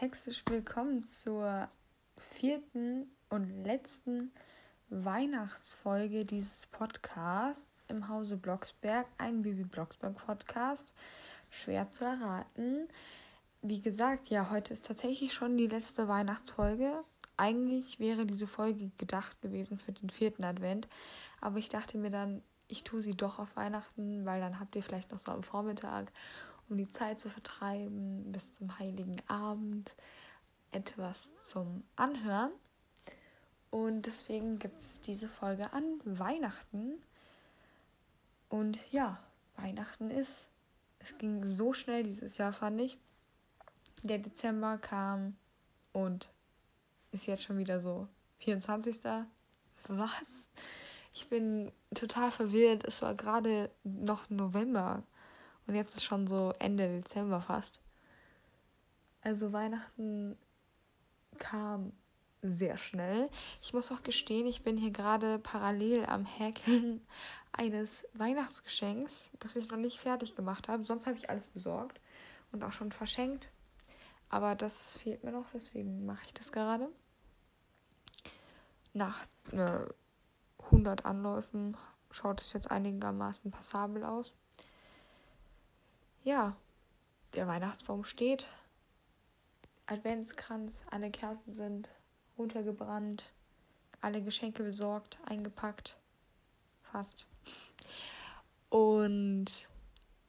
herzlich willkommen zur vierten und letzten Weihnachtsfolge dieses Podcasts im Hause Blocksberg, ein Bibi Blocksberg Podcast. Schwer zu erraten. Wie gesagt, ja, heute ist tatsächlich schon die letzte Weihnachtsfolge. Eigentlich wäre diese Folge gedacht gewesen für den vierten Advent, aber ich dachte mir dann, ich tue sie doch auf Weihnachten, weil dann habt ihr vielleicht noch so am Vormittag um die Zeit zu vertreiben, bis zum heiligen Abend etwas zum Anhören. Und deswegen gibt es diese Folge an Weihnachten. Und ja, Weihnachten ist. Es ging so schnell dieses Jahr, fand ich. Der Dezember kam und ist jetzt schon wieder so 24. Was? Ich bin total verwirrt. Es war gerade noch November. Und jetzt ist schon so Ende Dezember fast. Also Weihnachten kam sehr schnell. Ich muss auch gestehen, ich bin hier gerade parallel am Häkeln eines Weihnachtsgeschenks, das ich noch nicht fertig gemacht habe. Sonst habe ich alles besorgt und auch schon verschenkt. Aber das fehlt mir noch, deswegen mache ich das gerade. Nach äh, 100 Anläufen schaut es jetzt einigermaßen passabel aus ja, der Weihnachtsbaum steht. Adventskranz, alle Kerzen sind runtergebrannt, alle Geschenke besorgt, eingepackt. Fast. Und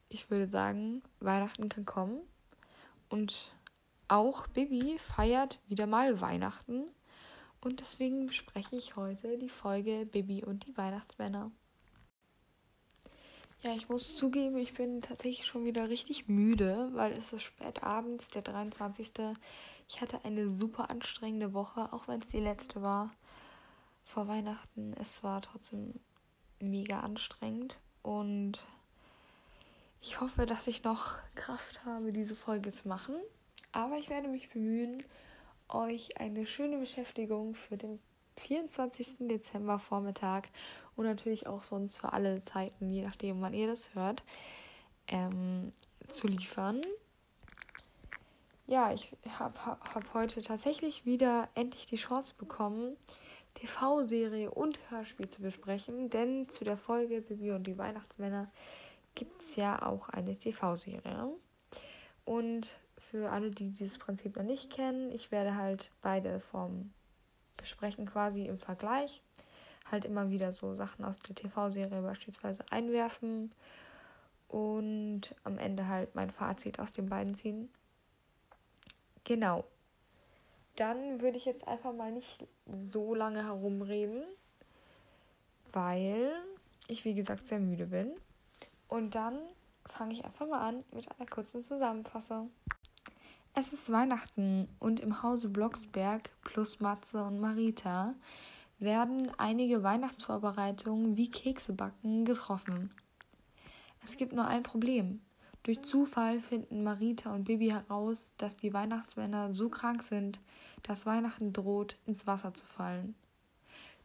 ich würde sagen, Weihnachten kann kommen. Und auch Bibi feiert wieder mal Weihnachten. Und deswegen bespreche ich heute die Folge Bibi und die Weihnachtsmänner. Ja, ich muss zugeben, ich bin tatsächlich schon wieder richtig müde, weil es ist spät abends, der 23. Ich hatte eine super anstrengende Woche, auch wenn es die letzte war vor Weihnachten. Es war trotzdem mega anstrengend und ich hoffe, dass ich noch Kraft habe, diese Folge zu machen. Aber ich werde mich bemühen, euch eine schöne Beschäftigung für den 24. Dezember Vormittag und natürlich auch sonst für alle Zeiten, je nachdem, wann ihr das hört, ähm, zu liefern. Ja, ich habe hab heute tatsächlich wieder endlich die Chance bekommen, TV-Serie und Hörspiel zu besprechen, denn zu der Folge Bibi und die Weihnachtsmänner gibt es ja auch eine TV-Serie. Und für alle, die dieses Prinzip noch nicht kennen, ich werde halt beide vom besprechen quasi im Vergleich. Halt immer wieder so Sachen aus der TV-Serie beispielsweise einwerfen und am Ende halt mein Fazit aus den beiden ziehen. Genau. Dann würde ich jetzt einfach mal nicht so lange herumreden, weil ich wie gesagt sehr müde bin. Und dann fange ich einfach mal an mit einer kurzen Zusammenfassung. Es ist Weihnachten und im Hause Blocksberg plus Matze und Marita werden einige Weihnachtsvorbereitungen wie Keksebacken getroffen. Es gibt nur ein Problem. Durch Zufall finden Marita und Bibi heraus, dass die Weihnachtsmänner so krank sind, dass Weihnachten droht, ins Wasser zu fallen.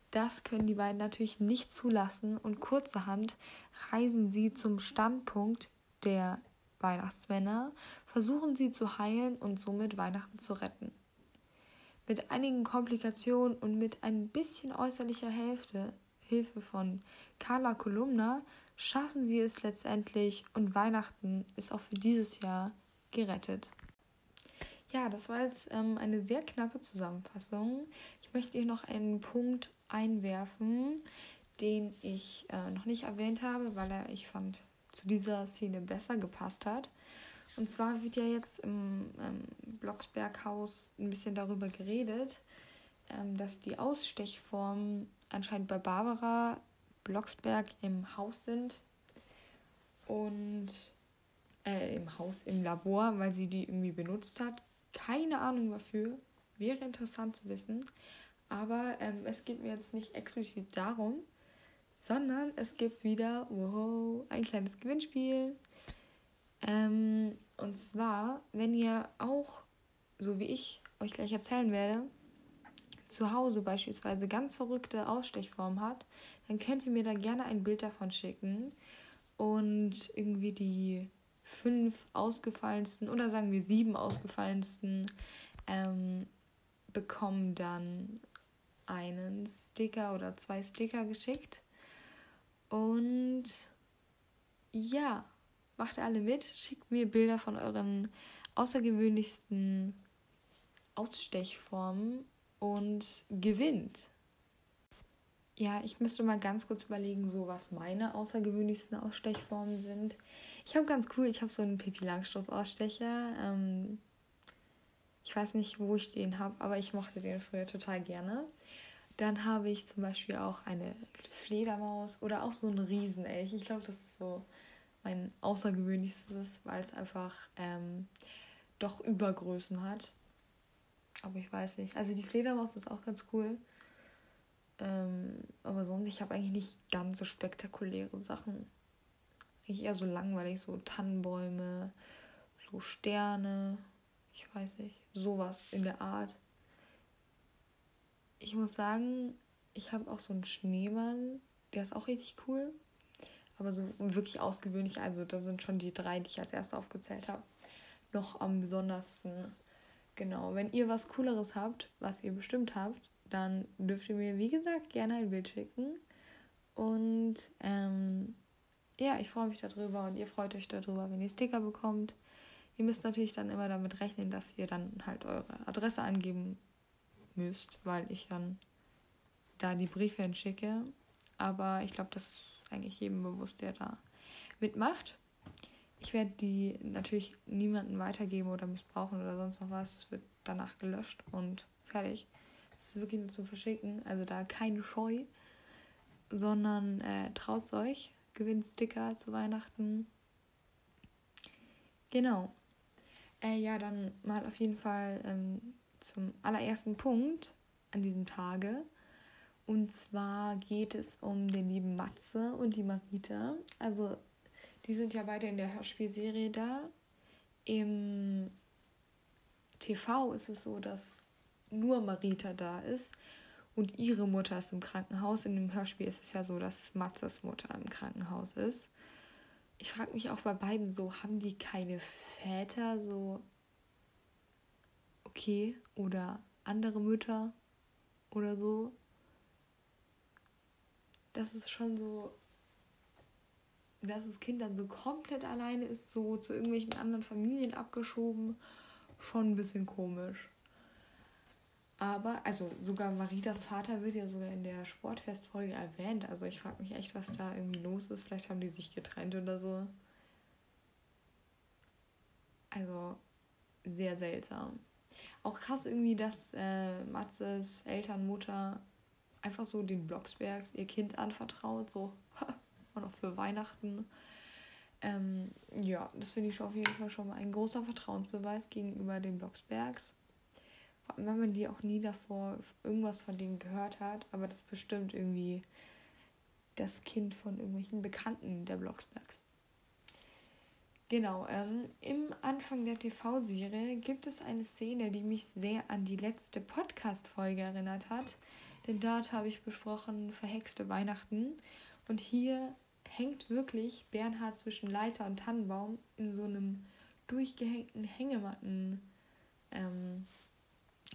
Das können die beiden natürlich nicht zulassen und kurzerhand reisen sie zum Standpunkt der Weihnachtsmänner, versuchen sie zu heilen und somit Weihnachten zu retten. Mit einigen Komplikationen und mit ein bisschen äußerlicher Hälfte, Hilfe von Carla Kolumna schaffen sie es letztendlich und Weihnachten ist auch für dieses Jahr gerettet. Ja, das war jetzt ähm, eine sehr knappe Zusammenfassung. Ich möchte hier noch einen Punkt einwerfen, den ich äh, noch nicht erwähnt habe, weil er, ich fand, zu dieser Szene besser gepasst hat. Und zwar wird ja jetzt im ähm, Blocksberghaus ein bisschen darüber geredet, ähm, dass die Ausstechformen anscheinend bei Barbara Blocksberg im Haus sind und äh, im Haus, im Labor, weil sie die irgendwie benutzt hat. Keine Ahnung wofür. Wäre interessant zu wissen. Aber ähm, es geht mir jetzt nicht explizit darum, sondern es gibt wieder, wow, ein kleines Gewinnspiel. Ähm, und zwar, wenn ihr auch, so wie ich euch gleich erzählen werde, zu Hause beispielsweise ganz verrückte Ausstechformen habt, dann könnt ihr mir da gerne ein Bild davon schicken und irgendwie die fünf ausgefallensten oder sagen wir sieben ausgefallensten ähm, bekommen dann einen Sticker oder zwei Sticker geschickt. Und ja, macht alle mit, schickt mir Bilder von euren außergewöhnlichsten Ausstechformen und gewinnt. Ja, ich müsste mal ganz kurz überlegen, so was meine außergewöhnlichsten Ausstechformen sind. Ich habe ganz cool, ich habe so einen Pipi Langstrumpf-Ausstecher. Ähm, ich weiß nicht, wo ich den habe, aber ich mochte den früher total gerne. Dann habe ich zum Beispiel auch eine Fledermaus oder auch so einen Riesenelch. Ich glaube, das ist so mein außergewöhnlichstes, weil es einfach ähm, doch Übergrößen hat. Aber ich weiß nicht. Also die Fledermaus ist auch ganz cool. Ähm, aber sonst, ich habe eigentlich nicht ganz so spektakuläre Sachen. Eigentlich eher so langweilig, so Tannenbäume, so Sterne. Ich weiß nicht. Sowas in der Art. Ich muss sagen, ich habe auch so einen Schneemann. Der ist auch richtig cool. Aber so wirklich ausgewöhnlich. Also, da sind schon die drei, die ich als erste aufgezählt habe. Noch am besondersten. Genau. Wenn ihr was Cooleres habt, was ihr bestimmt habt, dann dürft ihr mir, wie gesagt, gerne ein Bild schicken. Und ähm, ja, ich freue mich darüber und ihr freut euch darüber, wenn ihr Sticker bekommt. Ihr müsst natürlich dann immer damit rechnen, dass ihr dann halt eure Adresse angeben müsst, weil ich dann da die Briefe hinschicke. Aber ich glaube, das ist eigentlich jedem bewusst, der da mitmacht. Ich werde die natürlich niemandem weitergeben oder missbrauchen oder sonst noch was. Es wird danach gelöscht und fertig. Das ist wirklich nur zum Verschicken. Also da keine Scheu, sondern äh, traut euch. Gewinnt Sticker zu Weihnachten. Genau. Äh, ja, dann mal auf jeden Fall ähm, zum allerersten Punkt an diesem Tage. Und zwar geht es um den lieben Matze und die Marita. Also, die sind ja beide in der Hörspielserie da. Im TV ist es so, dass nur Marita da ist und ihre Mutter ist im Krankenhaus. In dem Hörspiel ist es ja so, dass Matzes Mutter im Krankenhaus ist ich frage mich auch bei beiden so, haben die keine Väter so okay oder andere Mütter oder so? Das ist schon so, dass das Kind dann so komplett alleine ist, so zu irgendwelchen anderen Familien abgeschoben, schon ein bisschen komisch. Aber, also sogar Maritas Vater wird ja sogar in der Sportfestfolge erwähnt. Also ich frage mich echt, was da irgendwie los ist. Vielleicht haben die sich getrennt oder so. Also sehr seltsam. Auch krass irgendwie, dass äh, Matzes Elternmutter einfach so den Blocksbergs ihr Kind anvertraut. So, auch noch für Weihnachten. Ähm, ja, das finde ich auf jeden Fall schon mal ein großer Vertrauensbeweis gegenüber den Blocksbergs. Vor allem, wenn man die auch nie davor irgendwas von denen gehört hat, aber das ist bestimmt irgendwie das Kind von irgendwelchen Bekannten der Blocksbergs. Genau, ähm, im Anfang der TV-Serie gibt es eine Szene, die mich sehr an die letzte Podcast-Folge erinnert hat. Denn dort habe ich besprochen verhexte Weihnachten. Und hier hängt wirklich Bernhard zwischen Leiter und Tannenbaum in so einem durchgehängten Hängematten ähm,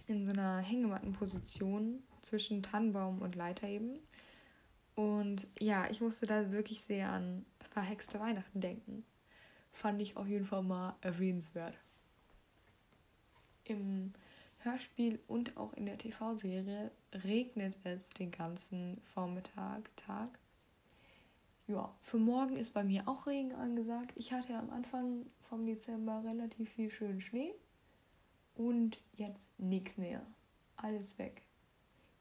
in so einer Hängematten-Position zwischen Tannenbaum und Leiter eben. Und ja, ich musste da wirklich sehr an verhexte Weihnachten denken. Fand ich auf jeden Fall mal erwähnenswert. Im Hörspiel und auch in der TV-Serie regnet es den ganzen Vormittag, Tag. Ja, für morgen ist bei mir auch Regen angesagt. Ich hatte ja am Anfang vom Dezember relativ viel schönen Schnee. Und jetzt nichts mehr. Alles weg.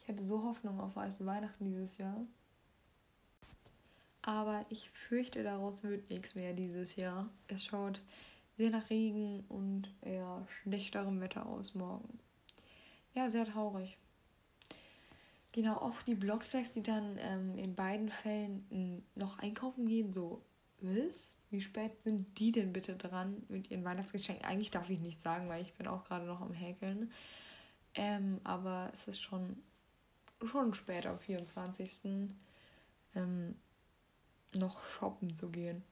Ich hatte so Hoffnung auf weiße Weihnachten dieses Jahr. Aber ich fürchte, daraus wird nichts mehr dieses Jahr. Es schaut sehr nach Regen und eher schlechterem Wetter aus morgen. Ja, sehr traurig. Genau, auch die Blocksbergs, die dann ähm, in beiden Fällen noch einkaufen gehen, so, was? Wie spät sind die denn bitte dran mit ihren Weihnachtsgeschenken? Eigentlich darf ich nicht sagen, weil ich bin auch gerade noch am Häkeln. Ähm, aber es ist schon, schon spät am 24. Ähm, noch shoppen zu gehen.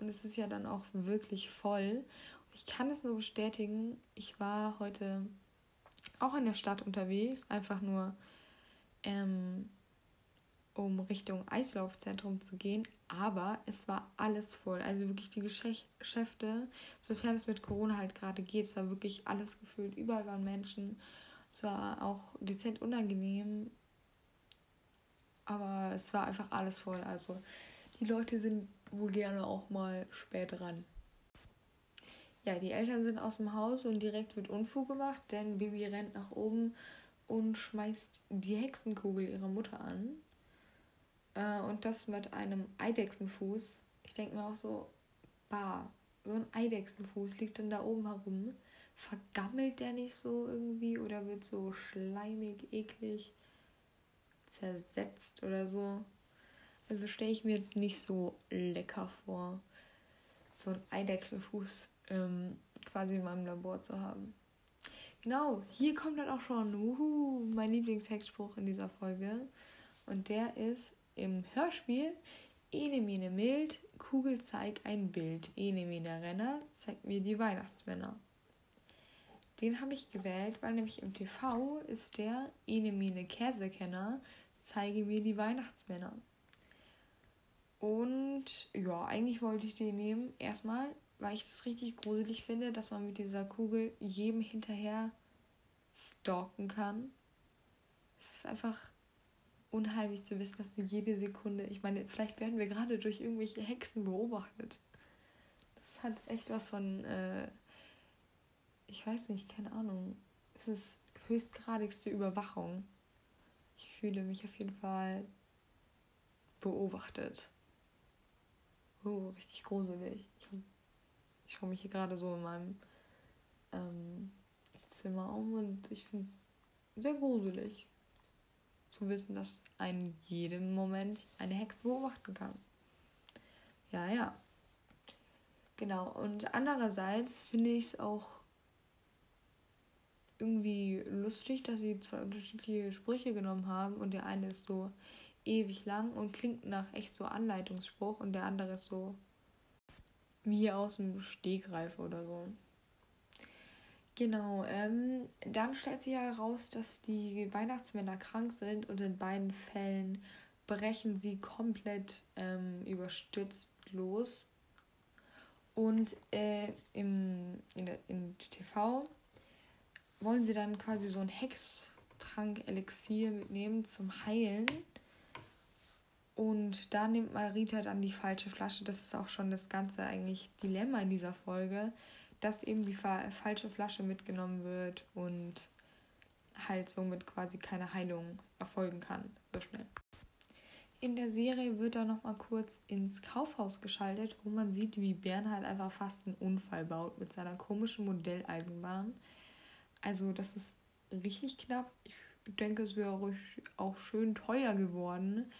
Und es ist ja dann auch wirklich voll. Ich kann es nur bestätigen. Ich war heute auch in der Stadt unterwegs, einfach nur ähm, um Richtung Eislaufzentrum zu gehen, aber es war alles voll. Also wirklich die Geschäfte, sofern es mit Corona halt gerade geht, es war wirklich alles gefüllt. Überall waren Menschen. Es war auch dezent unangenehm, aber es war einfach alles voll. Also die Leute sind wohl gerne auch mal spät dran. Ja, die Eltern sind aus dem Haus und direkt wird Unfug gemacht, denn Bibi rennt nach oben und schmeißt die Hexenkugel ihrer Mutter an. Äh, und das mit einem Eidechsenfuß. Ich denke mir auch so, bah, so ein Eidechsenfuß liegt dann da oben herum. Vergammelt der nicht so irgendwie oder wird so schleimig, eklig zersetzt oder so? Also stelle ich mir jetzt nicht so lecker vor, so ein Eidechsenfuß ähm, quasi in meinem Labor zu haben. Genau, hier kommt dann auch schon uhu, mein Lieblingshexspruch in dieser Folge. Und der ist im Hörspiel Ene Mene Mild, Kugel zeig ein Bild. Ene Mene Renner zeigt mir die Weihnachtsmänner. Den habe ich gewählt, weil nämlich im TV ist der Ene Mene Käsekenner, zeige mir die Weihnachtsmänner. Und ja, eigentlich wollte ich den nehmen. Erstmal, weil ich das richtig gruselig finde, dass man mit dieser Kugel jedem hinterher stalken kann. Es ist einfach unheimlich zu wissen, dass du jede Sekunde, ich meine, vielleicht werden wir gerade durch irgendwelche Hexen beobachtet. Das hat echt was von, äh, ich weiß nicht, keine Ahnung. Es ist höchstgradigste Überwachung. Ich fühle mich auf jeden Fall beobachtet. Oh, richtig gruselig. Ich, schaue mich hier gerade so in meinem ähm, Zimmer um und ich finde es sehr gruselig zu wissen, dass ein jedem Moment eine Hexe beobachten kann. Ja, ja. Genau. Und andererseits finde ich es auch irgendwie lustig, dass sie zwei unterschiedliche Sprüche genommen haben und der eine ist so ewig lang und klingt nach echt so Anleitungsspruch und der andere ist so wie aus dem Stegreif oder so. Genau, ähm, dann stellt sich heraus, dass die Weihnachtsmänner krank sind und in beiden Fällen brechen sie komplett ähm, überstürzt los. Und äh, im, in, der, in TV wollen sie dann quasi so ein Hextrank-Elixier mitnehmen zum Heilen. Und da nimmt Marita dann die falsche Flasche. Das ist auch schon das ganze eigentlich Dilemma in dieser Folge dass eben die falsche Flasche mitgenommen wird und halt somit quasi keine Heilung erfolgen kann, so schnell. In der Serie wird dann nochmal kurz ins Kaufhaus geschaltet, wo man sieht, wie Bernhard einfach fast einen Unfall baut mit seiner komischen Modelleisenbahn. Also das ist richtig knapp. Ich denke, es wäre auch schön teuer geworden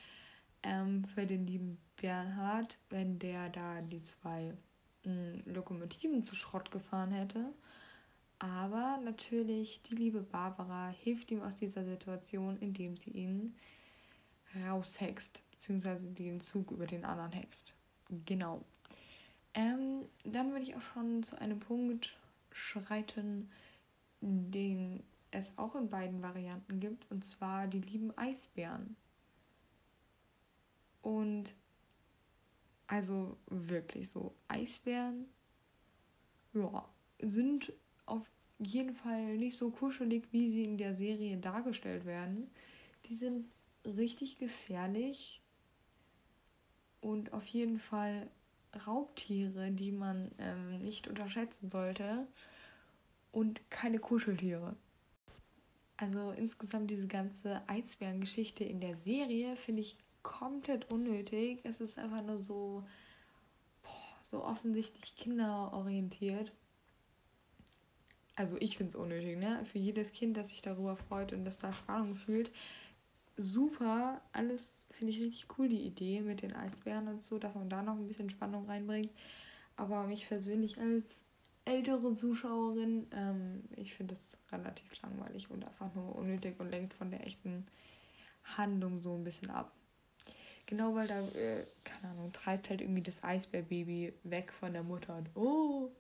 ähm, für den lieben Bernhard, wenn der da die zwei Lokomotiven zu Schrott gefahren hätte. Aber natürlich, die liebe Barbara hilft ihm aus dieser Situation, indem sie ihn raushext, beziehungsweise den Zug über den anderen hext. Genau. Ähm, dann würde ich auch schon zu einem Punkt schreiten, den es auch in beiden Varianten gibt, und zwar die lieben Eisbären. Und also wirklich so. Eisbären, ja, sind auf jeden Fall nicht so kuschelig, wie sie in der Serie dargestellt werden. Die sind richtig gefährlich und auf jeden Fall Raubtiere, die man ähm, nicht unterschätzen sollte und keine Kuscheltiere. Also insgesamt diese ganze Eisbärengeschichte in der Serie finde ich komplett unnötig. Es ist einfach nur so, boah, so offensichtlich kinderorientiert. Also ich finde es unnötig, ne? Für jedes Kind, das sich darüber freut und das da Spannung fühlt. Super, alles finde ich richtig cool, die Idee mit den Eisbären und so, dass man da noch ein bisschen Spannung reinbringt. Aber mich persönlich als ältere Zuschauerin, ähm, ich finde es relativ langweilig und einfach nur unnötig und lenkt von der echten Handlung so ein bisschen ab. Genau, weil da, äh, keine Ahnung, treibt halt irgendwie das Eisbärbaby weg von der Mutter und oh,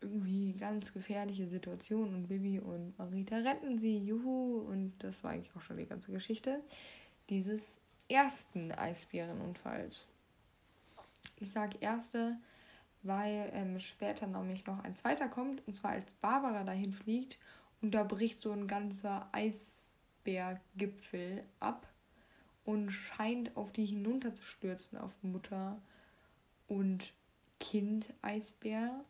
irgendwie ganz gefährliche Situation und Bibi und Marita retten sie, juhu, und das war eigentlich auch schon die ganze Geschichte dieses ersten Eisbärenunfalls. Ich sage erste, weil ähm, später nämlich noch ein zweiter kommt, und zwar als Barbara dahin fliegt und da bricht so ein ganzer Eisberggipfel ab und scheint auf die hinunterzustürzen, auf Mutter und Kind Eisbär.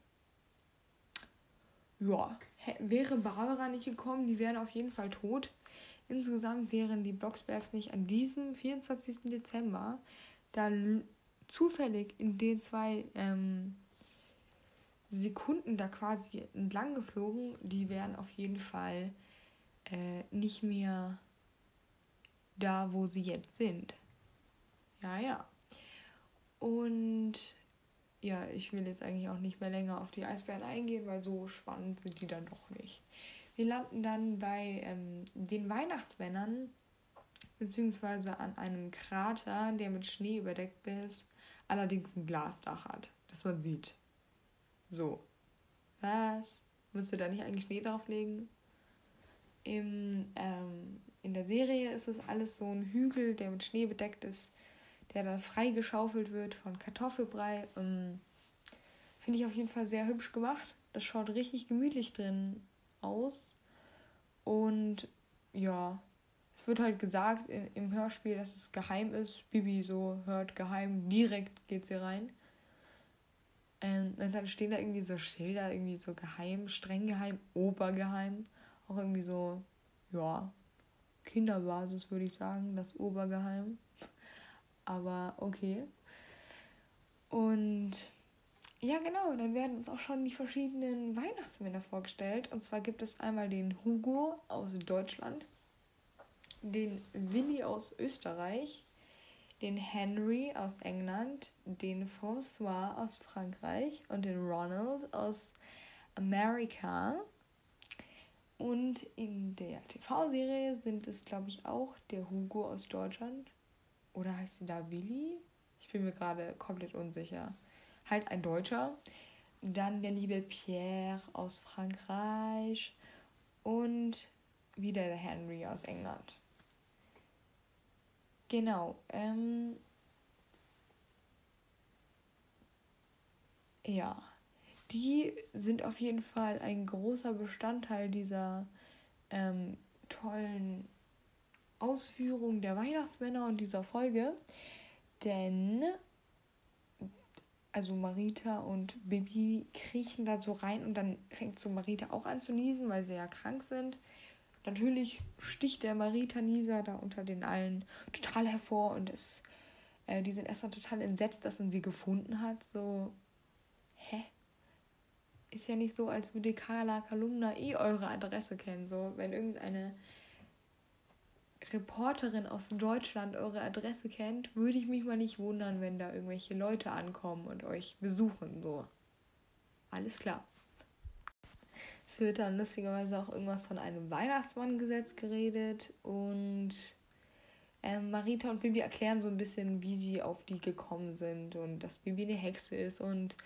Ja, wäre Barbara nicht gekommen, die wären auf jeden Fall tot. Insgesamt wären die Blocksbergs nicht an diesem 24. Dezember da zufällig in den zwei ähm, Sekunden da quasi entlang geflogen, die wären auf jeden Fall äh, nicht mehr da, wo sie jetzt sind. Ja, ja. Und ja, ich will jetzt eigentlich auch nicht mehr länger auf die Eisbären eingehen, weil so spannend sind die dann doch nicht. Wir landen dann bei ähm, den Weihnachtsmännern, beziehungsweise an einem Krater, der mit Schnee überdeckt ist, allerdings ein Glasdach hat, das man sieht. So. Was? Müsste da nicht eigentlich Schnee drauflegen? Im, ähm, in der Serie ist es alles so ein Hügel, der mit Schnee bedeckt ist, der dann freigeschaufelt wird von Kartoffelbrei. Ähm, Finde ich auf jeden Fall sehr hübsch gemacht. Das schaut richtig gemütlich drin aus. Und ja, es wird halt gesagt in, im Hörspiel, dass es geheim ist. Bibi so hört geheim, direkt geht sie rein. Ähm, und dann stehen da irgendwie so Schilder, irgendwie so geheim, streng geheim, obergeheim. Auch irgendwie so, ja, Kinderbasis würde ich sagen, das Obergeheim. Aber okay. Und ja, genau, dann werden uns auch schon die verschiedenen Weihnachtsmänner vorgestellt. Und zwar gibt es einmal den Hugo aus Deutschland, den Willi aus Österreich, den Henry aus England, den François aus Frankreich und den Ronald aus Amerika. Und in der TV-Serie sind es, glaube ich, auch der Hugo aus Deutschland. Oder heißt sie da Willi? Ich bin mir gerade komplett unsicher. Halt ein Deutscher. Dann der liebe Pierre aus Frankreich. Und wieder der Henry aus England. Genau. Ähm, ja, die sind auf jeden Fall ein großer Bestandteil dieser ähm, tollen Ausführung der Weihnachtsmänner und dieser Folge. Denn, also Marita und Bibi kriechen da so rein und dann fängt so Marita auch an zu niesen, weil sie ja krank sind. Natürlich sticht der Marita-Nieser da unter den allen total hervor und es, äh, die sind erstmal total entsetzt, dass man sie gefunden hat. So, hä? Ist ja nicht so, als würde Carla Kalumna eh eure Adresse kennen. So, wenn irgendeine Reporterin aus Deutschland eure Adresse kennt, würde ich mich mal nicht wundern, wenn da irgendwelche Leute ankommen und euch besuchen. So. Alles klar. Es wird dann lustigerweise auch irgendwas von einem Weihnachtsmanngesetz geredet und ähm, Marita und Bibi erklären so ein bisschen, wie sie auf die gekommen sind und dass Bibi eine Hexe ist und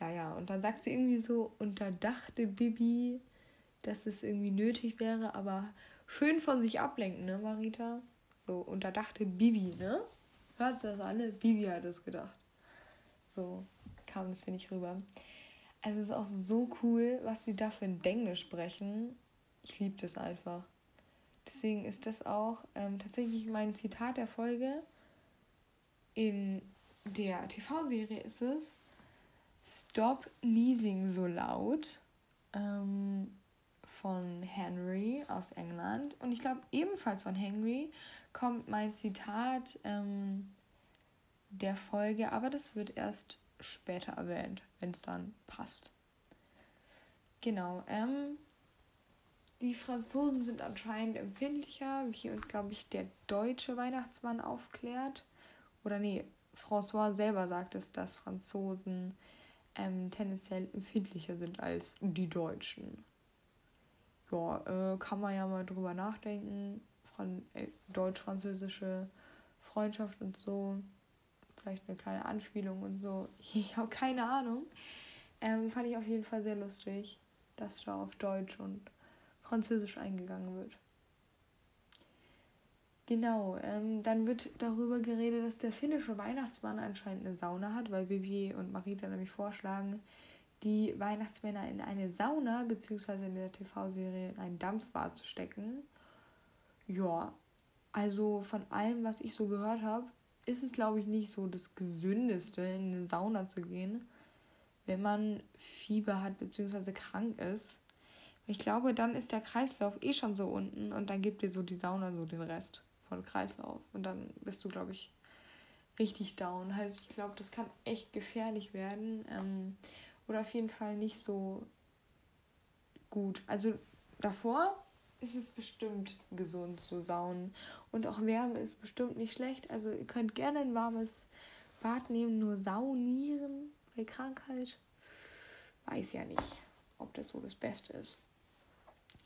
ja, ja. Und dann sagt sie irgendwie so, und da dachte Bibi, dass es irgendwie nötig wäre, aber schön von sich ablenken, ne, Marita? So, und da dachte Bibi, ne? Hört das alle? Bibi hat es gedacht. So kam das, finde ich, rüber. Also es ist auch so cool, was sie da für ein Denglisch sprechen. Ich liebe das einfach. Deswegen ist das auch ähm, tatsächlich mein Zitat der Folge. In der TV-Serie ist es Stop Sneezing so laut ähm, von Henry aus England. Und ich glaube ebenfalls von Henry kommt mein Zitat ähm, der Folge, aber das wird erst später erwähnt, wenn es dann passt. Genau. Ähm, die Franzosen sind anscheinend empfindlicher, wie uns, glaube ich, der deutsche Weihnachtsmann aufklärt. Oder nee, François selber sagt es, dass Franzosen ähm, tendenziell empfindlicher sind als die Deutschen. Ja, äh, kann man ja mal drüber nachdenken. Von äh, deutsch-französische Freundschaft und so vielleicht eine kleine Anspielung und so. Ich habe keine Ahnung. Ähm, fand ich auf jeden Fall sehr lustig. dass da auf Deutsch und Französisch eingegangen wird. Genau, ähm, dann wird darüber geredet, dass der finnische Weihnachtsmann anscheinend eine Sauna hat, weil Bibi und Marita nämlich vorschlagen, die Weihnachtsmänner in eine Sauna bzw. in der TV-Serie in ein Dampfbad zu stecken. Ja, also von allem, was ich so gehört habe, ist es, glaube ich, nicht so das Gesündeste, in eine Sauna zu gehen, wenn man Fieber hat bzw. krank ist. Ich glaube, dann ist der Kreislauf eh schon so unten und dann gibt dir so die Sauna so den Rest von Kreislauf. Und dann bist du, glaube ich, richtig down. Heißt, ich glaube, das kann echt gefährlich werden. Ähm, oder auf jeden Fall nicht so gut. Also davor ist es bestimmt gesund zu saunen. Und auch Wärme ist bestimmt nicht schlecht. Also ihr könnt gerne ein warmes Bad nehmen, nur saunieren bei Krankheit. Weiß ja nicht, ob das so das Beste ist.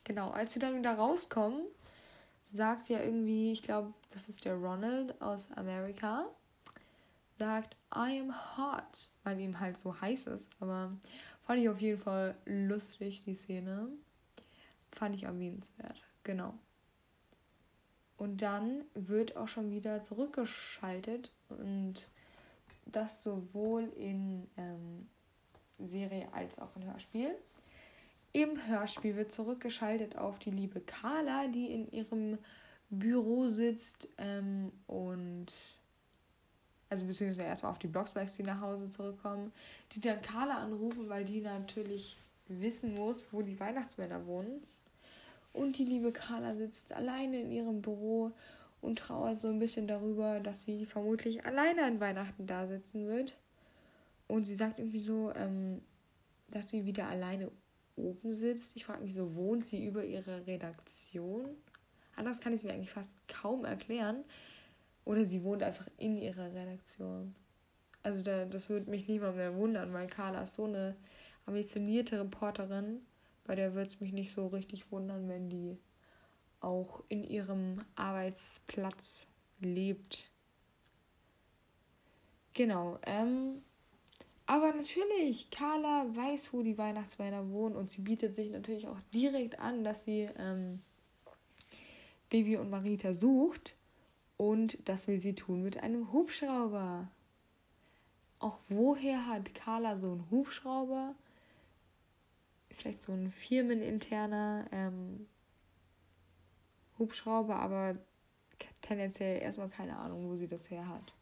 Genau, als sie dann wieder rauskommen, sagt ja irgendwie, ich glaube, das ist der Ronald aus Amerika, sagt, I am hot, weil ihm halt so heiß ist. Aber fand ich auf jeden Fall lustig, die Szene. Fand ich erwähnenswert, genau. Und dann wird auch schon wieder zurückgeschaltet und das sowohl in ähm, Serie als auch in Hörspiel. Im Hörspiel wird zurückgeschaltet auf die liebe Carla, die in ihrem Büro sitzt ähm, und also beziehungsweise erstmal auf die Blocksbergs, die nach Hause zurückkommen, die dann Carla anrufen, weil die natürlich wissen muss, wo die Weihnachtsmänner wohnen. Und die liebe Carla sitzt alleine in ihrem Büro und trauert so ein bisschen darüber, dass sie vermutlich alleine an Weihnachten da sitzen wird. Und sie sagt irgendwie so, ähm, dass sie wieder alleine oben sitzt. Ich frage mich so, wohnt sie über ihre Redaktion? Anders kann ich es mir eigentlich fast kaum erklären. Oder sie wohnt einfach in ihrer Redaktion. Also da, das würde mich niemand mehr wundern, weil Carla ist so eine ambitionierte Reporterin. Bei der würde es mich nicht so richtig wundern, wenn die auch in ihrem Arbeitsplatz lebt. Genau. Ähm, aber natürlich, Carla weiß, wo die Weihnachtsmänner wohnen und sie bietet sich natürlich auch direkt an, dass sie ähm, Baby und Marita sucht. Und das will sie tun mit einem Hubschrauber. Auch woher hat Carla so einen Hubschrauber? Vielleicht so ein firmeninterner ähm, Hubschrauber, aber tendenziell erstmal keine Ahnung, wo sie das her hat.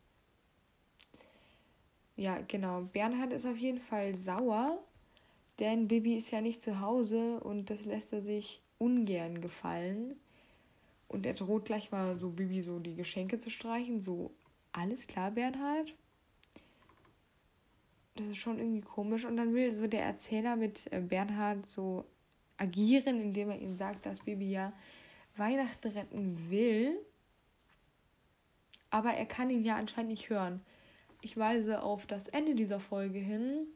Ja, genau. Bernhard ist auf jeden Fall sauer, denn Bibi ist ja nicht zu Hause und das lässt er sich ungern gefallen. Und er droht gleich mal so Bibi so die Geschenke zu streichen. So, alles klar, Bernhard? Das ist schon irgendwie komisch. Und dann will so der Erzähler mit äh, Bernhard so agieren, indem er ihm sagt, dass Bibi ja Weihnachten retten will. Aber er kann ihn ja anscheinend nicht hören ich weise auf das Ende dieser Folge hin,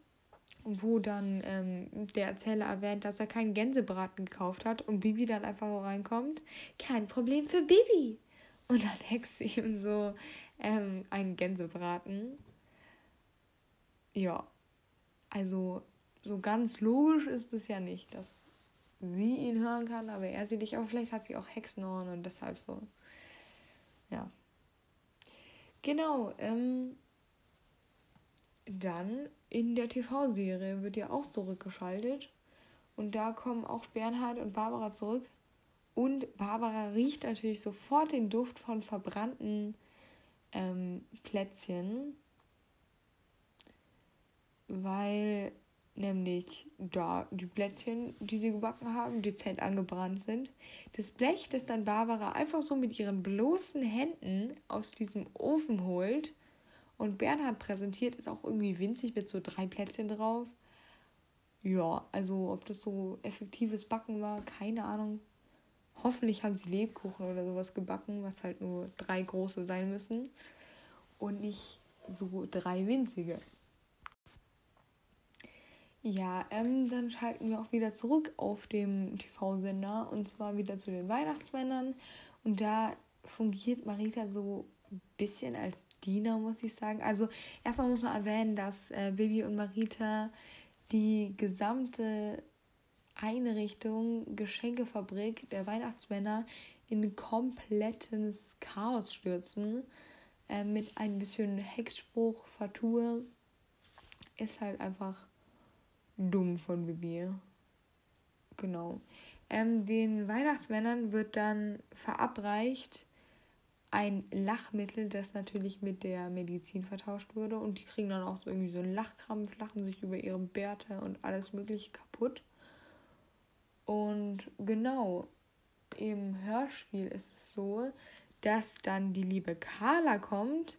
wo dann ähm, der Erzähler erwähnt, dass er keinen Gänsebraten gekauft hat und Bibi dann einfach so reinkommt. Kein Problem für Bibi. Und dann hext sie ihm so ähm, einen Gänsebraten. Ja, also so ganz logisch ist es ja nicht, dass sie ihn hören kann, aber er sie nicht. Aber vielleicht hat sie auch Hexenohren und deshalb so. Ja. Genau, ähm, dann in der TV-Serie wird ja auch zurückgeschaltet. Und da kommen auch Bernhard und Barbara zurück. Und Barbara riecht natürlich sofort den Duft von verbrannten ähm, Plätzchen, weil nämlich da die Plätzchen, die sie gebacken haben, dezent angebrannt sind. Das Blech, das dann Barbara einfach so mit ihren bloßen Händen aus diesem Ofen holt und Bernhard präsentiert ist auch irgendwie winzig mit so drei Plätzchen drauf. Ja, also ob das so effektives Backen war, keine Ahnung. Hoffentlich haben sie Lebkuchen oder sowas gebacken, was halt nur drei große sein müssen. Und nicht so drei winzige. Ja, ähm, dann schalten wir auch wieder zurück auf dem TV-Sender und zwar wieder zu den Weihnachtsmännern. Und da fungiert Marita so bisschen als Diener, muss ich sagen. Also erstmal muss man erwähnen, dass äh, Bibi und Marita die gesamte Einrichtung, Geschenkefabrik der Weihnachtsmänner in komplettes Chaos stürzen. Äh, mit ein bisschen Hexspruch, Fatur. Ist halt einfach dumm von Bibi. Genau. Ähm, den Weihnachtsmännern wird dann verabreicht ein Lachmittel, das natürlich mit der Medizin vertauscht wurde. Und die kriegen dann auch so irgendwie so einen Lachkrampf, lachen sich über ihre Bärte und alles Mögliche kaputt. Und genau, im Hörspiel ist es so, dass dann die liebe Carla kommt.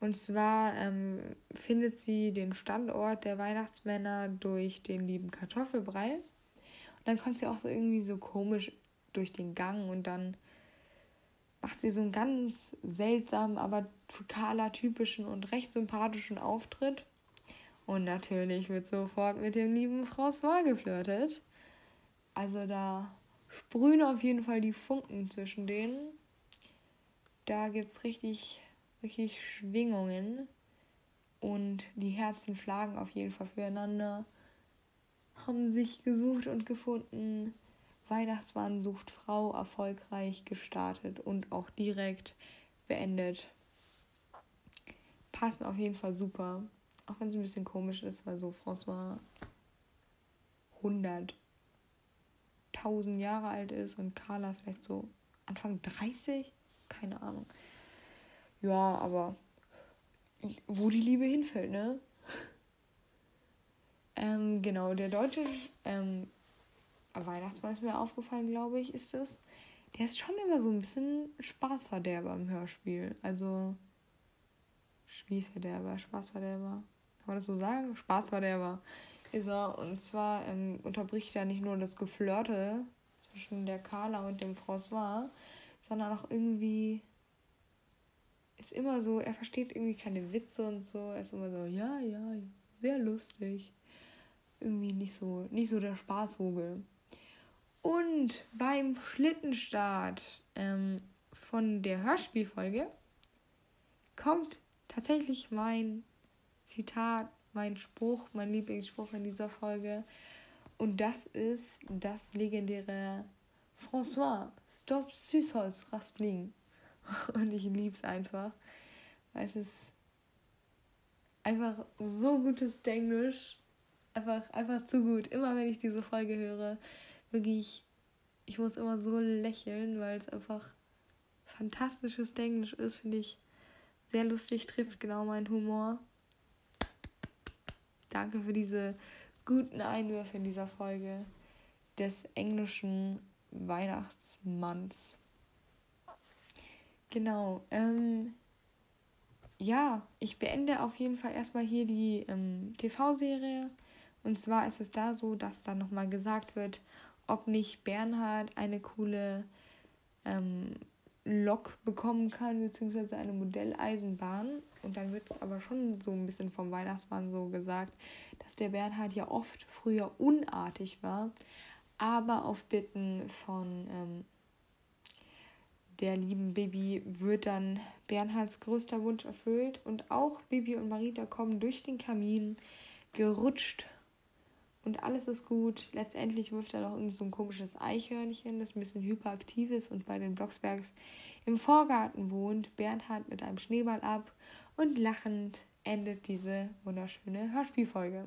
Und zwar ähm, findet sie den Standort der Weihnachtsmänner durch den lieben Kartoffelbrei. Und dann kommt sie auch so irgendwie so komisch durch den Gang und dann macht sie so einen ganz seltsamen, aber für Carla typischen und recht sympathischen Auftritt. Und natürlich wird sofort mit dem lieben François geflirtet. Also da sprühen auf jeden Fall die Funken zwischen denen. Da gibt es richtig, richtig Schwingungen. Und die Herzen schlagen auf jeden Fall füreinander. Haben sich gesucht und gefunden. Weihnachtsmann sucht Frau erfolgreich gestartet und auch direkt beendet. Passen auf jeden Fall super. Auch wenn es ein bisschen komisch ist, weil so François 100, 1000 Jahre alt ist und Carla vielleicht so Anfang 30? Keine Ahnung. Ja, aber wo die Liebe hinfällt, ne? ähm, genau, der deutsche ähm, Weihnachtsmann ist mir aufgefallen, glaube ich, ist es. Der ist schon immer so ein bisschen Spaßverderber im Hörspiel. Also Spielverderber, Spaßverderber. Kann man das so sagen? Spaßverderber ist er. Und zwar ähm, unterbricht er nicht nur das Geflirte zwischen der Carla und dem François, sondern auch irgendwie ist immer so, er versteht irgendwie keine Witze und so. Er ist immer so, ja, ja, sehr lustig. Irgendwie nicht so, nicht so der Spaßvogel. Und beim Schlittenstart ähm, von der Hörspielfolge kommt tatsächlich mein Zitat, mein Spruch, mein Lieblingsspruch in dieser Folge. Und das ist das legendäre François, stop Süßholz, Raspling. Und ich liebe es einfach, weil es ist einfach so gutes Englisch. Einfach, einfach zu gut. Immer wenn ich diese Folge höre, wirklich, ich muss immer so lächeln, weil es einfach fantastisches Englisch ist, finde ich sehr lustig, trifft genau meinen Humor. Danke für diese guten Einwürfe in dieser Folge des englischen Weihnachtsmanns. Genau. Ähm, ja, ich beende auf jeden Fall erstmal hier die ähm, TV-Serie. Und zwar ist es da so, dass da nochmal gesagt wird, ob nicht Bernhard eine coole ähm, Lok bekommen kann, beziehungsweise eine Modelleisenbahn. Und dann wird es aber schon so ein bisschen vom Weihnachtsmann so gesagt, dass der Bernhard ja oft früher unartig war, aber auf Bitten von ähm, der lieben Baby wird dann Bernhards größter Wunsch erfüllt und auch Baby und Marita kommen durch den Kamin gerutscht und alles ist gut. Letztendlich wirft er noch irgend so ein komisches Eichhörnchen, das ein bisschen hyperaktiv ist und bei den Blocksbergs im Vorgarten wohnt. Bernhard mit einem Schneeball ab und lachend endet diese wunderschöne Hörspielfolge,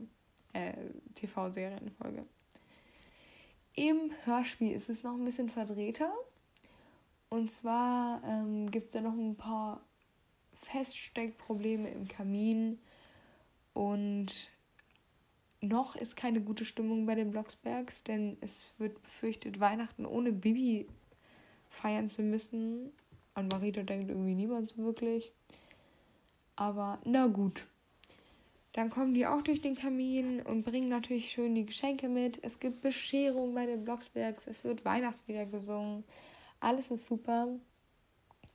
äh, TV-Serienfolge. Im Hörspiel ist es noch ein bisschen verdrehter. Und zwar ähm, gibt es da noch ein paar Feststeckprobleme im Kamin und noch ist keine gute Stimmung bei den Blocksbergs, denn es wird befürchtet, Weihnachten ohne Bibi feiern zu müssen. An Marita denkt irgendwie niemand so wirklich. Aber na gut. Dann kommen die auch durch den Kamin und bringen natürlich schön die Geschenke mit. Es gibt Bescherung bei den Blocksbergs. Es wird Weihnachtslieder gesungen. Alles ist super.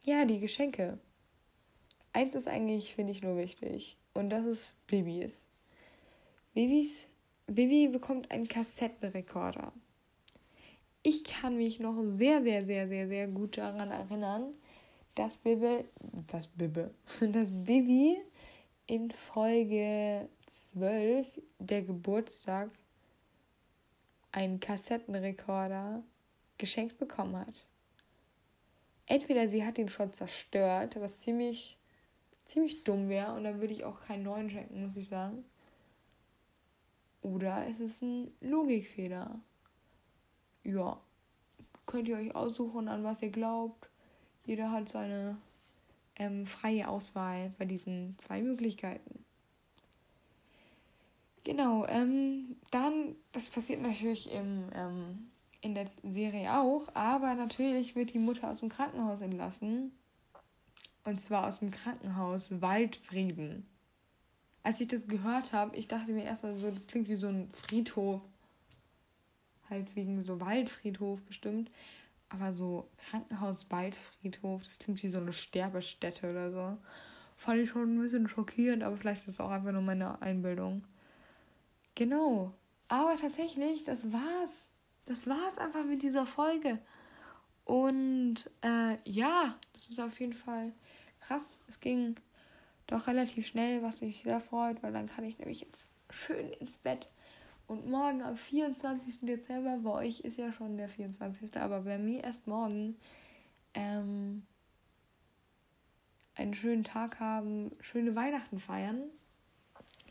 Ja, die Geschenke. Eins ist eigentlich, finde ich, nur wichtig. Und das ist Babys. Vivis, Vivi bekommt einen Kassettenrekorder. Ich kann mich noch sehr, sehr, sehr, sehr, sehr gut daran erinnern, dass Bibi, das Bibi, dass Bibi in Folge 12 der Geburtstag einen Kassettenrekorder geschenkt bekommen hat. Entweder sie hat ihn schon zerstört, was ziemlich, ziemlich dumm wäre, und dann würde ich auch keinen neuen schenken, muss ich sagen. Oder es ist ein Logikfehler. Ja, könnt ihr euch aussuchen, an was ihr glaubt. Jeder hat seine ähm, freie Auswahl bei diesen zwei Möglichkeiten. Genau, ähm, dann, das passiert natürlich im, ähm, in der Serie auch, aber natürlich wird die Mutter aus dem Krankenhaus entlassen. Und zwar aus dem Krankenhaus Waldfrieden. Als ich das gehört habe, ich dachte mir erstmal so, das klingt wie so ein Friedhof. Halt wegen so Waldfriedhof bestimmt. Aber so Krankenhaus Waldfriedhof, das klingt wie so eine Sterbestätte oder so. Fand ich schon ein bisschen schockierend, aber vielleicht ist es auch einfach nur meine Einbildung. Genau. Aber tatsächlich, das war's. Das war's einfach mit dieser Folge. Und äh, ja, das ist auf jeden Fall krass. Es ging doch relativ schnell, was mich sehr freut, weil dann kann ich nämlich jetzt schön ins Bett. Und morgen am 24. Dezember, bei euch ist ja schon der 24. Aber bei mir erst morgen ähm, einen schönen Tag haben, schöne Weihnachten feiern.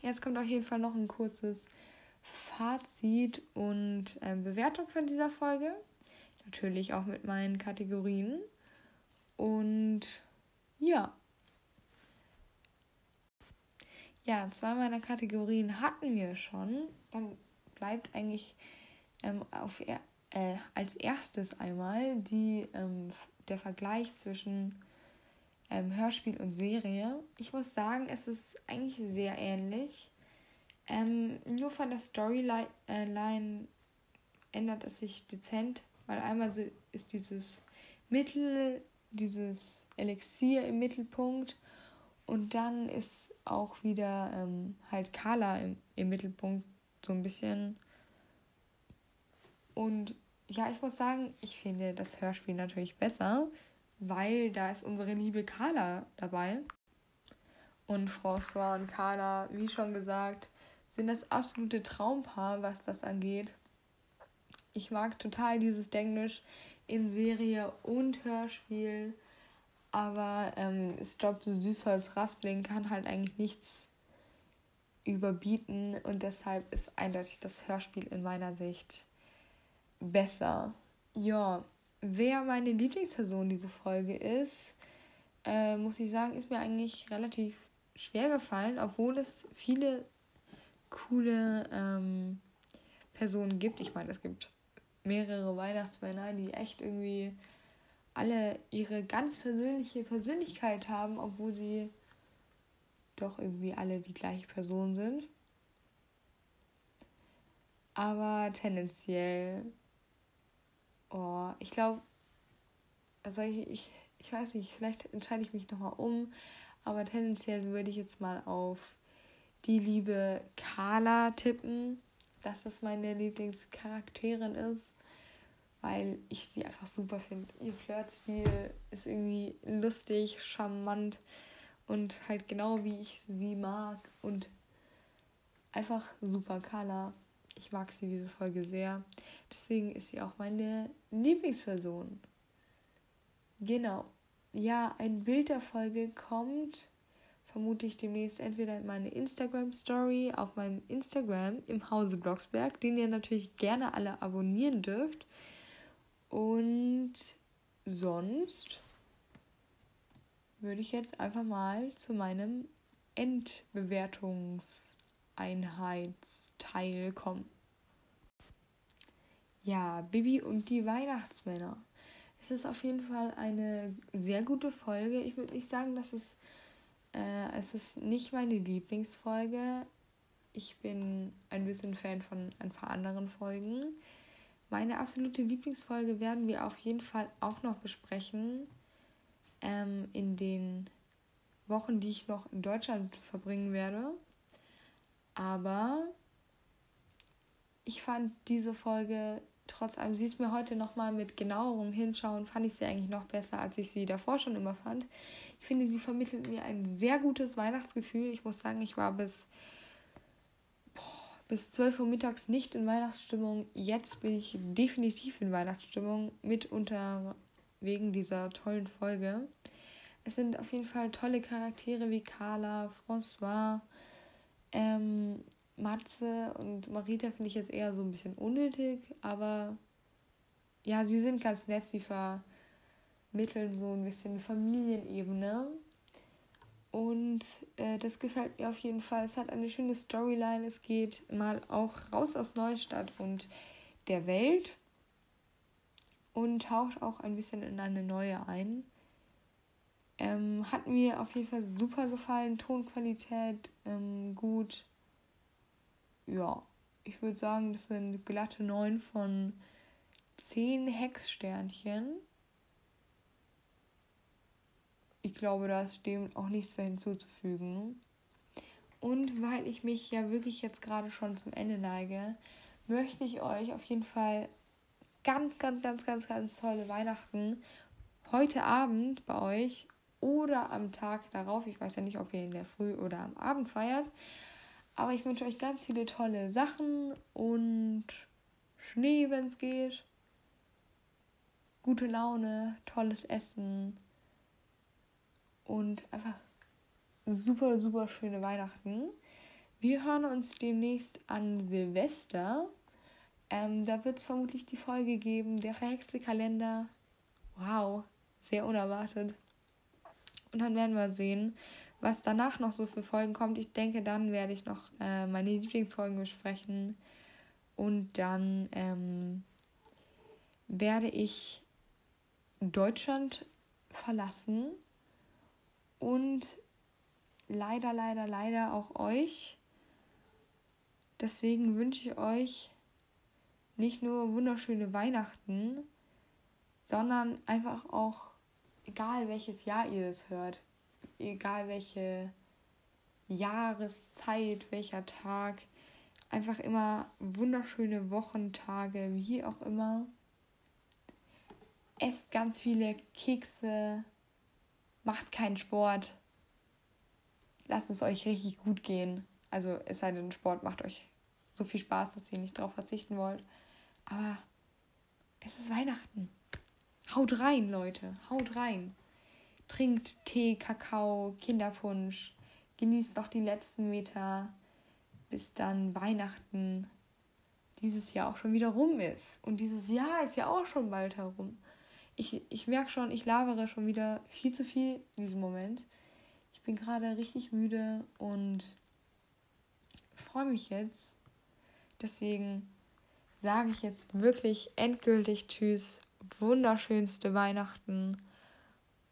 Jetzt kommt auf jeden Fall noch ein kurzes Fazit und äh, Bewertung von dieser Folge. Natürlich auch mit meinen Kategorien. Und ja. Ja, zwei meiner Kategorien hatten wir schon. Dann bleibt eigentlich ähm, auf, äh, als erstes einmal die, ähm, der Vergleich zwischen ähm, Hörspiel und Serie. Ich muss sagen, es ist eigentlich sehr ähnlich. Ähm, nur von der Storyline äh, ändert es sich dezent, weil einmal so ist dieses Mittel, dieses Elixier im Mittelpunkt und dann ist auch wieder ähm, halt Carla im, im Mittelpunkt so ein bisschen. Und ja, ich muss sagen, ich finde das Hörspiel natürlich besser, weil da ist unsere liebe Carla dabei. Und François und Carla, wie schon gesagt, sind das absolute Traumpaar, was das angeht. Ich mag total dieses Denglisch in Serie und Hörspiel. Aber ähm, Stop Süßholz Raspling kann halt eigentlich nichts überbieten und deshalb ist eindeutig das Hörspiel in meiner Sicht besser. Ja, wer meine Lieblingsperson diese Folge ist, äh, muss ich sagen, ist mir eigentlich relativ schwer gefallen, obwohl es viele coole ähm, Personen gibt. Ich meine, es gibt mehrere Weihnachtsmänner, die echt irgendwie alle ihre ganz persönliche Persönlichkeit haben, obwohl sie doch irgendwie alle die gleiche Person sind. Aber tendenziell, oh, ich glaube, also ich, ich, ich weiß nicht, vielleicht entscheide ich mich nochmal um, aber tendenziell würde ich jetzt mal auf die liebe Carla tippen, dass das meine Lieblingscharakterin ist, weil ich sie einfach super finde. Ihr Flirtstil ist irgendwie lustig, charmant und halt genau wie ich sie mag und einfach super Carla. Ich mag sie diese Folge sehr. Deswegen ist sie auch meine Lieblingsperson. Genau. Ja, ein Bild der Folge kommt vermute ich demnächst entweder in meine Instagram-Story auf meinem Instagram im Hause Blocksberg, den ihr natürlich gerne alle abonnieren dürft. Und sonst würde ich jetzt einfach mal zu meinem Endbewertungseinheitsteil kommen. Ja, Bibi und die Weihnachtsmänner. Es ist auf jeden Fall eine sehr gute Folge. Ich würde nicht sagen, dass es äh, es ist nicht meine Lieblingsfolge. Ich bin ein bisschen Fan von ein paar anderen Folgen. Meine absolute Lieblingsfolge werden wir auf jeden Fall auch noch besprechen ähm, in den Wochen, die ich noch in Deutschland verbringen werde. Aber ich fand diese Folge trotz allem, sie ist mir heute nochmal mit genauerem Hinschauen, fand ich sie eigentlich noch besser, als ich sie davor schon immer fand. Ich finde, sie vermittelt mir ein sehr gutes Weihnachtsgefühl. Ich muss sagen, ich war bis, bis 12 Uhr mittags nicht in Weihnachtsstimmung. Jetzt bin ich definitiv in Weihnachtsstimmung, mitunter wegen dieser tollen Folge. Es sind auf jeden Fall tolle Charaktere wie Carla, François, ähm, Matze und Marita finde ich jetzt eher so ein bisschen unnötig, aber ja, sie sind ganz nett. Sie vermitteln so ein bisschen Familienebene. Und äh, das gefällt mir auf jeden Fall. Es hat eine schöne Storyline. Es geht mal auch raus aus Neustadt und der Welt und taucht auch ein bisschen in eine neue ein. Ähm, hat mir auf jeden Fall super gefallen. Tonqualität ähm, gut. Ja, ich würde sagen, das sind glatte 9 von 10 Hexsternchen. Ich glaube, da ist dem auch nichts mehr hinzuzufügen. Und weil ich mich ja wirklich jetzt gerade schon zum Ende neige, möchte ich euch auf jeden Fall ganz, ganz, ganz, ganz, ganz tolle Weihnachten heute Abend bei euch oder am Tag darauf. Ich weiß ja nicht, ob ihr in der Früh oder am Abend feiert. Aber ich wünsche euch ganz viele tolle Sachen und Schnee, wenn es geht. Gute Laune, tolles Essen und einfach super, super schöne Weihnachten. Wir hören uns demnächst an Silvester. Ähm, da wird es vermutlich die Folge geben, der verhexte Kalender. Wow, sehr unerwartet. Und dann werden wir sehen, was danach noch so für Folgen kommt. Ich denke, dann werde ich noch äh, meine Lieblingsfolgen besprechen. Und dann ähm, werde ich Deutschland verlassen und leider, leider, leider auch euch. Deswegen wünsche ich euch nicht nur wunderschöne Weihnachten, sondern einfach auch egal welches Jahr ihr das hört, egal welche Jahreszeit, welcher Tag, einfach immer wunderschöne Wochentage, wie auch immer. Esst ganz viele Kekse, macht keinen Sport, lasst es euch richtig gut gehen. Also es sei denn, Sport macht euch so viel Spaß, dass ihr nicht darauf verzichten wollt. Aber es ist Weihnachten. Haut rein, Leute, haut rein. Trinkt Tee, Kakao, Kinderpunsch. Genießt noch die letzten Meter, bis dann Weihnachten dieses Jahr auch schon wieder rum ist. Und dieses Jahr ist ja auch schon bald herum. Ich, ich merke schon, ich labere schon wieder viel zu viel in diesem Moment. Ich bin gerade richtig müde und freue mich jetzt. Deswegen sage ich jetzt wirklich endgültig Tschüss wunderschönste Weihnachten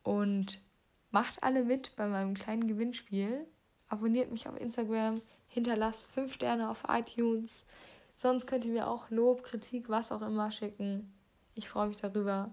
und macht alle mit bei meinem kleinen Gewinnspiel. Abonniert mich auf Instagram, hinterlasst 5 Sterne auf iTunes. Sonst könnt ihr mir auch Lob, Kritik, was auch immer schicken. Ich freue mich darüber.